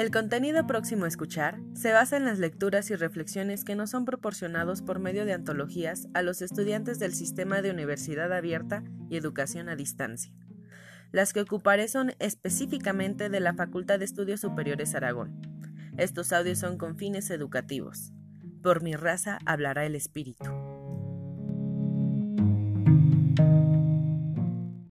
El contenido próximo a escuchar se basa en las lecturas y reflexiones que nos son proporcionados por medio de antologías a los estudiantes del sistema de universidad abierta y educación a distancia. Las que ocuparé son específicamente de la Facultad de Estudios Superiores Aragón. Estos audios son con fines educativos. Por mi raza hablará el espíritu.